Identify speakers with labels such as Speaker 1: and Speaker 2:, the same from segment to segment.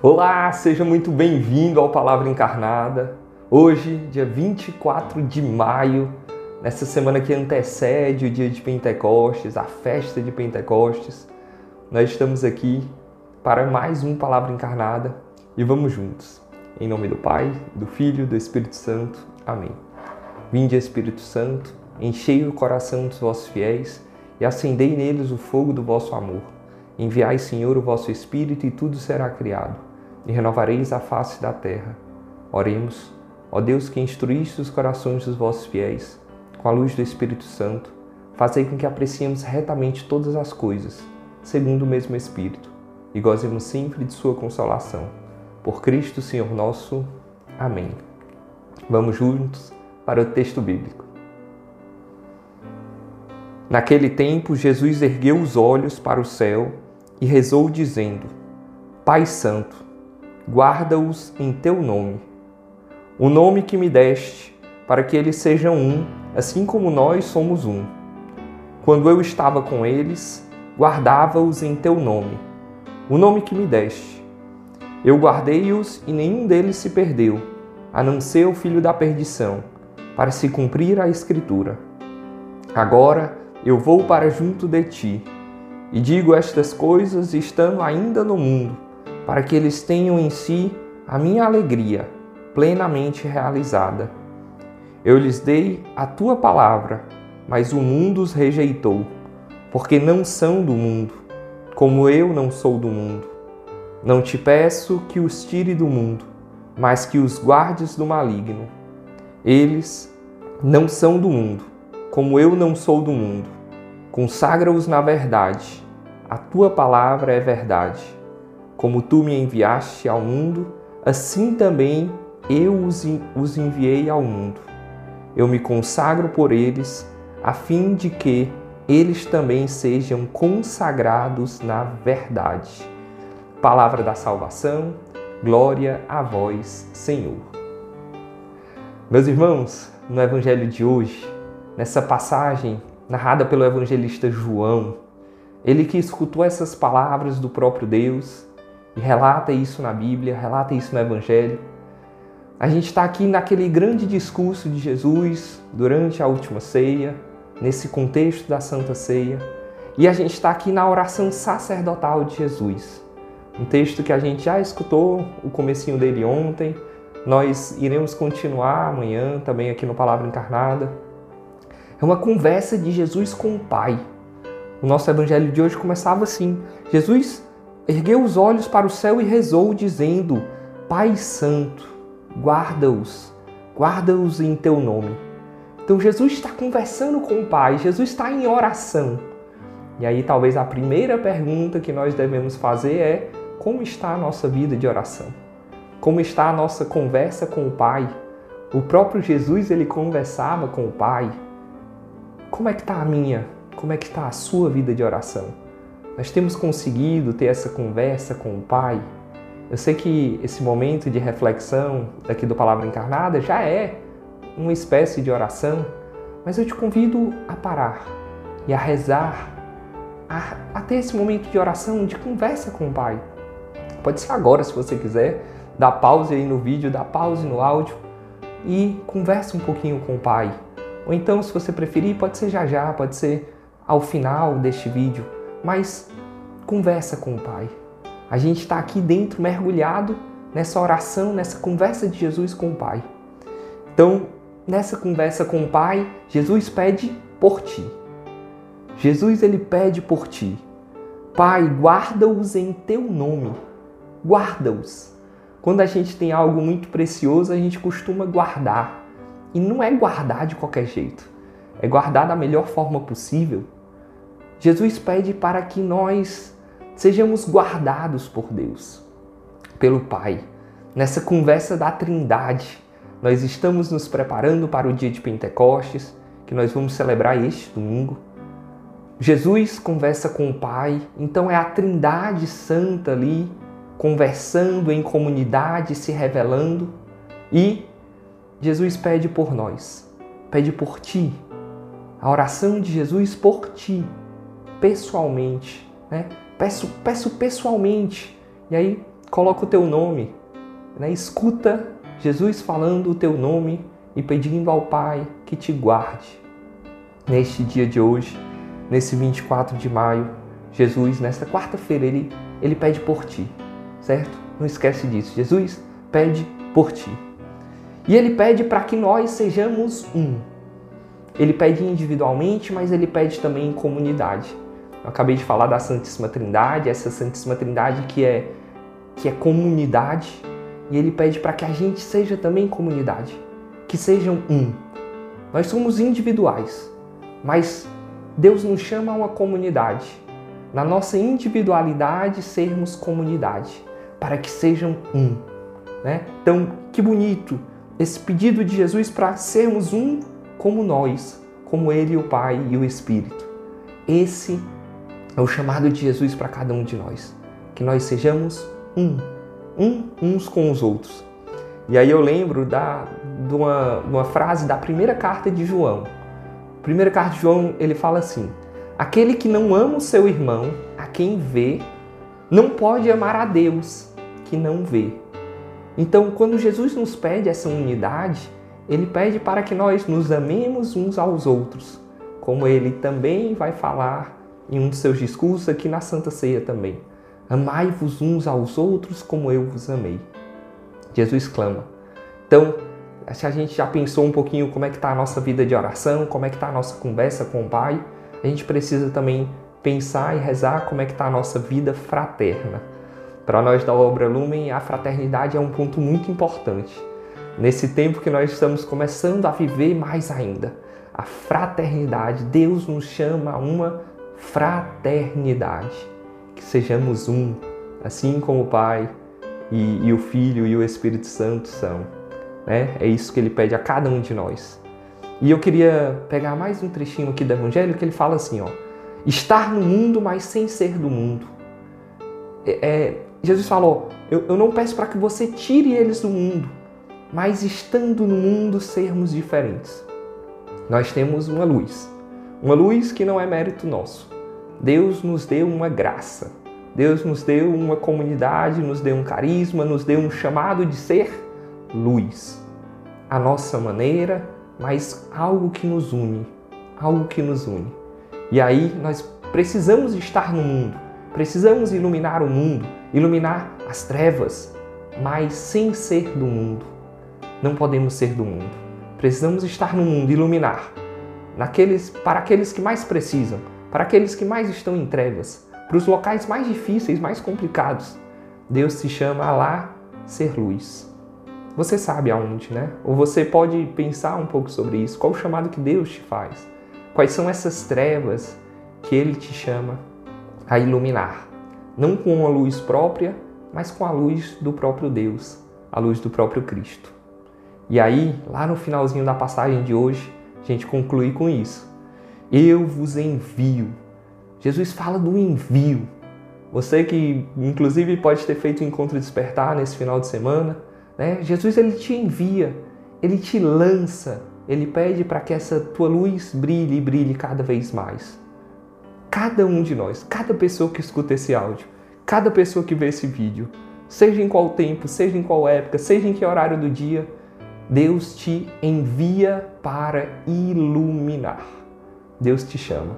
Speaker 1: Olá, seja muito bem-vindo ao Palavra Encarnada. Hoje, dia 24 de maio, nessa semana que antecede o dia de Pentecostes, a festa de Pentecostes, nós estamos aqui para mais um Palavra Encarnada e vamos juntos. Em nome do Pai, do Filho e do Espírito Santo. Amém. Vinde, Espírito Santo, enchei o coração dos vossos fiéis e acendei neles o fogo do vosso amor. Enviai, Senhor, o vosso Espírito e tudo será criado e renovareis a face da terra. Oremos, ó Deus que instruíste os corações dos vossos fiéis, com a luz do Espírito Santo, fazei com que apreciemos retamente todas as coisas, segundo o mesmo Espírito, e gozemos sempre de sua consolação. Por Cristo, Senhor nosso. Amém. Vamos juntos para o texto bíblico. Naquele tempo, Jesus ergueu os olhos para o céu e rezou, dizendo: Pai Santo, guarda-os em teu nome. O nome que me deste, para que eles sejam um, assim como nós somos um. Quando eu estava com eles, guardava-os em teu nome, o nome que me deste. Eu guardei-os e nenhum deles se perdeu, a não ser o filho da perdição, para se cumprir a Escritura. Agora eu vou para junto de ti, e digo estas coisas estando ainda no mundo para que eles tenham em si a minha alegria plenamente realizada. Eu lhes dei a tua palavra, mas o mundo os rejeitou, porque não são do mundo, como eu não sou do mundo. Não te peço que os tire do mundo, mas que os guardes do maligno. Eles não são do mundo, como eu não sou do mundo. Consagra-os na verdade. A tua palavra é verdade. Como tu me enviaste ao mundo, assim também eu os enviei ao mundo. Eu me consagro por eles, a fim de que eles também sejam consagrados na verdade. Palavra da salvação, glória a vós, Senhor. Meus irmãos, no Evangelho de hoje, nessa passagem narrada pelo evangelista João, ele que escutou essas palavras do próprio Deus, e relata isso na Bíblia, relata isso no Evangelho. A gente está aqui naquele grande discurso de Jesus durante a última ceia, nesse contexto da Santa Ceia, e a gente está aqui na oração sacerdotal de Jesus. Um texto que a gente já escutou o comecinho dele ontem, nós iremos continuar amanhã também aqui no Palavra Encarnada. É uma conversa de Jesus com o Pai. O nosso evangelho de hoje começava assim: Jesus ergueu os olhos para o céu e rezou, dizendo: Pai Santo, guarda-os, guarda-os em teu nome. Então Jesus está conversando com o Pai, Jesus está em oração. E aí talvez a primeira pergunta que nós devemos fazer é: como está a nossa vida de oração? Como está a nossa conversa com o Pai? O próprio Jesus ele conversava com o Pai. Como é que está a minha? Como é que está a sua vida de oração? Nós temos conseguido ter essa conversa com o Pai. Eu sei que esse momento de reflexão daqui do Palavra Encarnada já é uma espécie de oração, mas eu te convido a parar e a rezar, a, a ter esse momento de oração, de conversa com o Pai. Pode ser agora, se você quiser, dá pause aí no vídeo, dá pause no áudio e conversa um pouquinho com o Pai. Ou então, se você preferir, pode ser já já, pode ser ao final deste vídeo mas conversa com o Pai. A gente está aqui dentro, mergulhado nessa oração, nessa conversa de Jesus com o Pai. Então, nessa conversa com o Pai, Jesus pede por ti. Jesus ele pede por ti. Pai, guarda-os em teu nome. Guarda-os. Quando a gente tem algo muito precioso, a gente costuma guardar. E não é guardar de qualquer jeito. É guardar da melhor forma possível Jesus pede para que nós sejamos guardados por Deus, pelo Pai. Nessa conversa da Trindade, nós estamos nos preparando para o dia de Pentecostes, que nós vamos celebrar este domingo. Jesus conversa com o Pai, então é a Trindade Santa ali, conversando em comunidade, se revelando, e Jesus pede por nós, pede por ti. A oração de Jesus por ti pessoalmente, né? Peço, peço pessoalmente. E aí coloca o teu nome, né? escuta Jesus falando o teu nome e pedindo ao Pai que te guarde. Neste dia de hoje, nesse 24 de maio, Jesus, nesta quarta-feira, ele, ele pede por ti, certo? Não esquece disso. Jesus pede por ti. E ele pede para que nós sejamos um. Ele pede individualmente, mas ele pede também em comunidade. Acabei de falar da Santíssima Trindade, essa Santíssima Trindade que é que é comunidade, e ele pede para que a gente seja também comunidade, que sejam um. Nós somos individuais, mas Deus nos chama a uma comunidade. Na nossa individualidade, sermos comunidade, para que sejam um. Né? Então, que bonito esse pedido de Jesus para sermos um como nós, como Ele, o Pai e o Espírito. Esse é o chamado de Jesus para cada um de nós. Que nós sejamos um, um uns com os outros. E aí eu lembro da, de, uma, uma frase da primeira carta de João. Primeira carta de João, ele fala assim: Aquele que não ama o seu irmão, a quem vê, não pode amar a Deus, que não vê. Então, quando Jesus nos pede essa unidade, ele pede para que nós nos amemos uns aos outros, como ele também vai falar em um de seus discursos aqui na Santa Ceia também. Amai-vos uns aos outros como eu vos amei. Jesus clama. Então, se a gente já pensou um pouquinho como é que está a nossa vida de oração, como é que está a nossa conversa com o Pai, a gente precisa também pensar e rezar como é que está a nossa vida fraterna. Para nós da Obra Lumen, a fraternidade é um ponto muito importante. Nesse tempo que nós estamos começando a viver mais ainda, a fraternidade, Deus nos chama a uma fraternidade, que sejamos um, assim como o Pai e, e o Filho e o Espírito Santo são. Né? É isso que ele pede a cada um de nós. E eu queria pegar mais um trechinho aqui do Evangelho que ele fala assim: ó, estar no mundo, mas sem ser do mundo. É, é, Jesus falou: eu, eu não peço para que você tire eles do mundo, mas estando no mundo, sermos diferentes. Nós temos uma luz, uma luz que não é mérito nosso. Deus nos deu uma graça. Deus nos deu uma comunidade, nos deu um carisma, nos deu um chamado de ser luz. A nossa maneira, mas algo que nos une, algo que nos une. E aí nós precisamos estar no mundo, precisamos iluminar o mundo, iluminar as trevas, mas sem ser do mundo. Não podemos ser do mundo. Precisamos estar no mundo, iluminar, naqueles, para aqueles que mais precisam, para aqueles que mais estão em trevas, para os locais mais difíceis, mais complicados. Deus te chama a lá ser luz. Você sabe aonde, né? Ou você pode pensar um pouco sobre isso. Qual o chamado que Deus te faz? Quais são essas trevas que Ele te chama a iluminar? Não com uma luz própria, mas com a luz do próprio Deus, a luz do próprio Cristo. E aí, lá no finalzinho da passagem de hoje, gente conclui com isso. Eu vos envio. Jesus fala do envio. Você que inclusive pode ter feito o encontro despertar nesse final de semana, né? Jesus ele te envia, ele te lança, ele pede para que essa tua luz brilhe e brilhe cada vez mais. Cada um de nós, cada pessoa que escuta esse áudio, cada pessoa que vê esse vídeo, seja em qual tempo, seja em qual época, seja em que horário do dia, Deus te envia para iluminar. Deus te chama.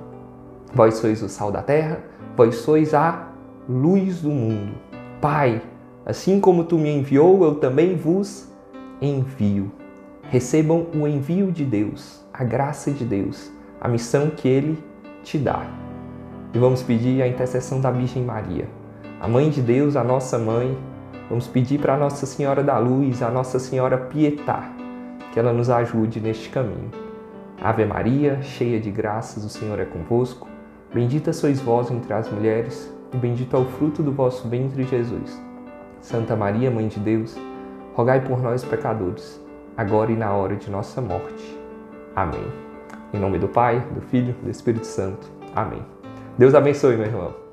Speaker 1: Vós sois o sal da terra, vós sois a luz do mundo. Pai, assim como tu me enviou, eu também vos envio. Recebam o envio de Deus, a graça de Deus, a missão que Ele te dá. E vamos pedir a intercessão da Virgem Maria, a Mãe de Deus, a nossa mãe. Vamos pedir para Nossa Senhora da Luz, a Nossa Senhora Pietá, que ela nos ajude neste caminho. Ave Maria, cheia de graças, o Senhor é convosco. Bendita sois vós entre as mulheres, e bendito é o fruto do vosso ventre, Jesus. Santa Maria, Mãe de Deus, rogai por nós, pecadores, agora e na hora de nossa morte. Amém. Em nome do Pai, do Filho do Espírito Santo. Amém. Deus abençoe, meu irmão.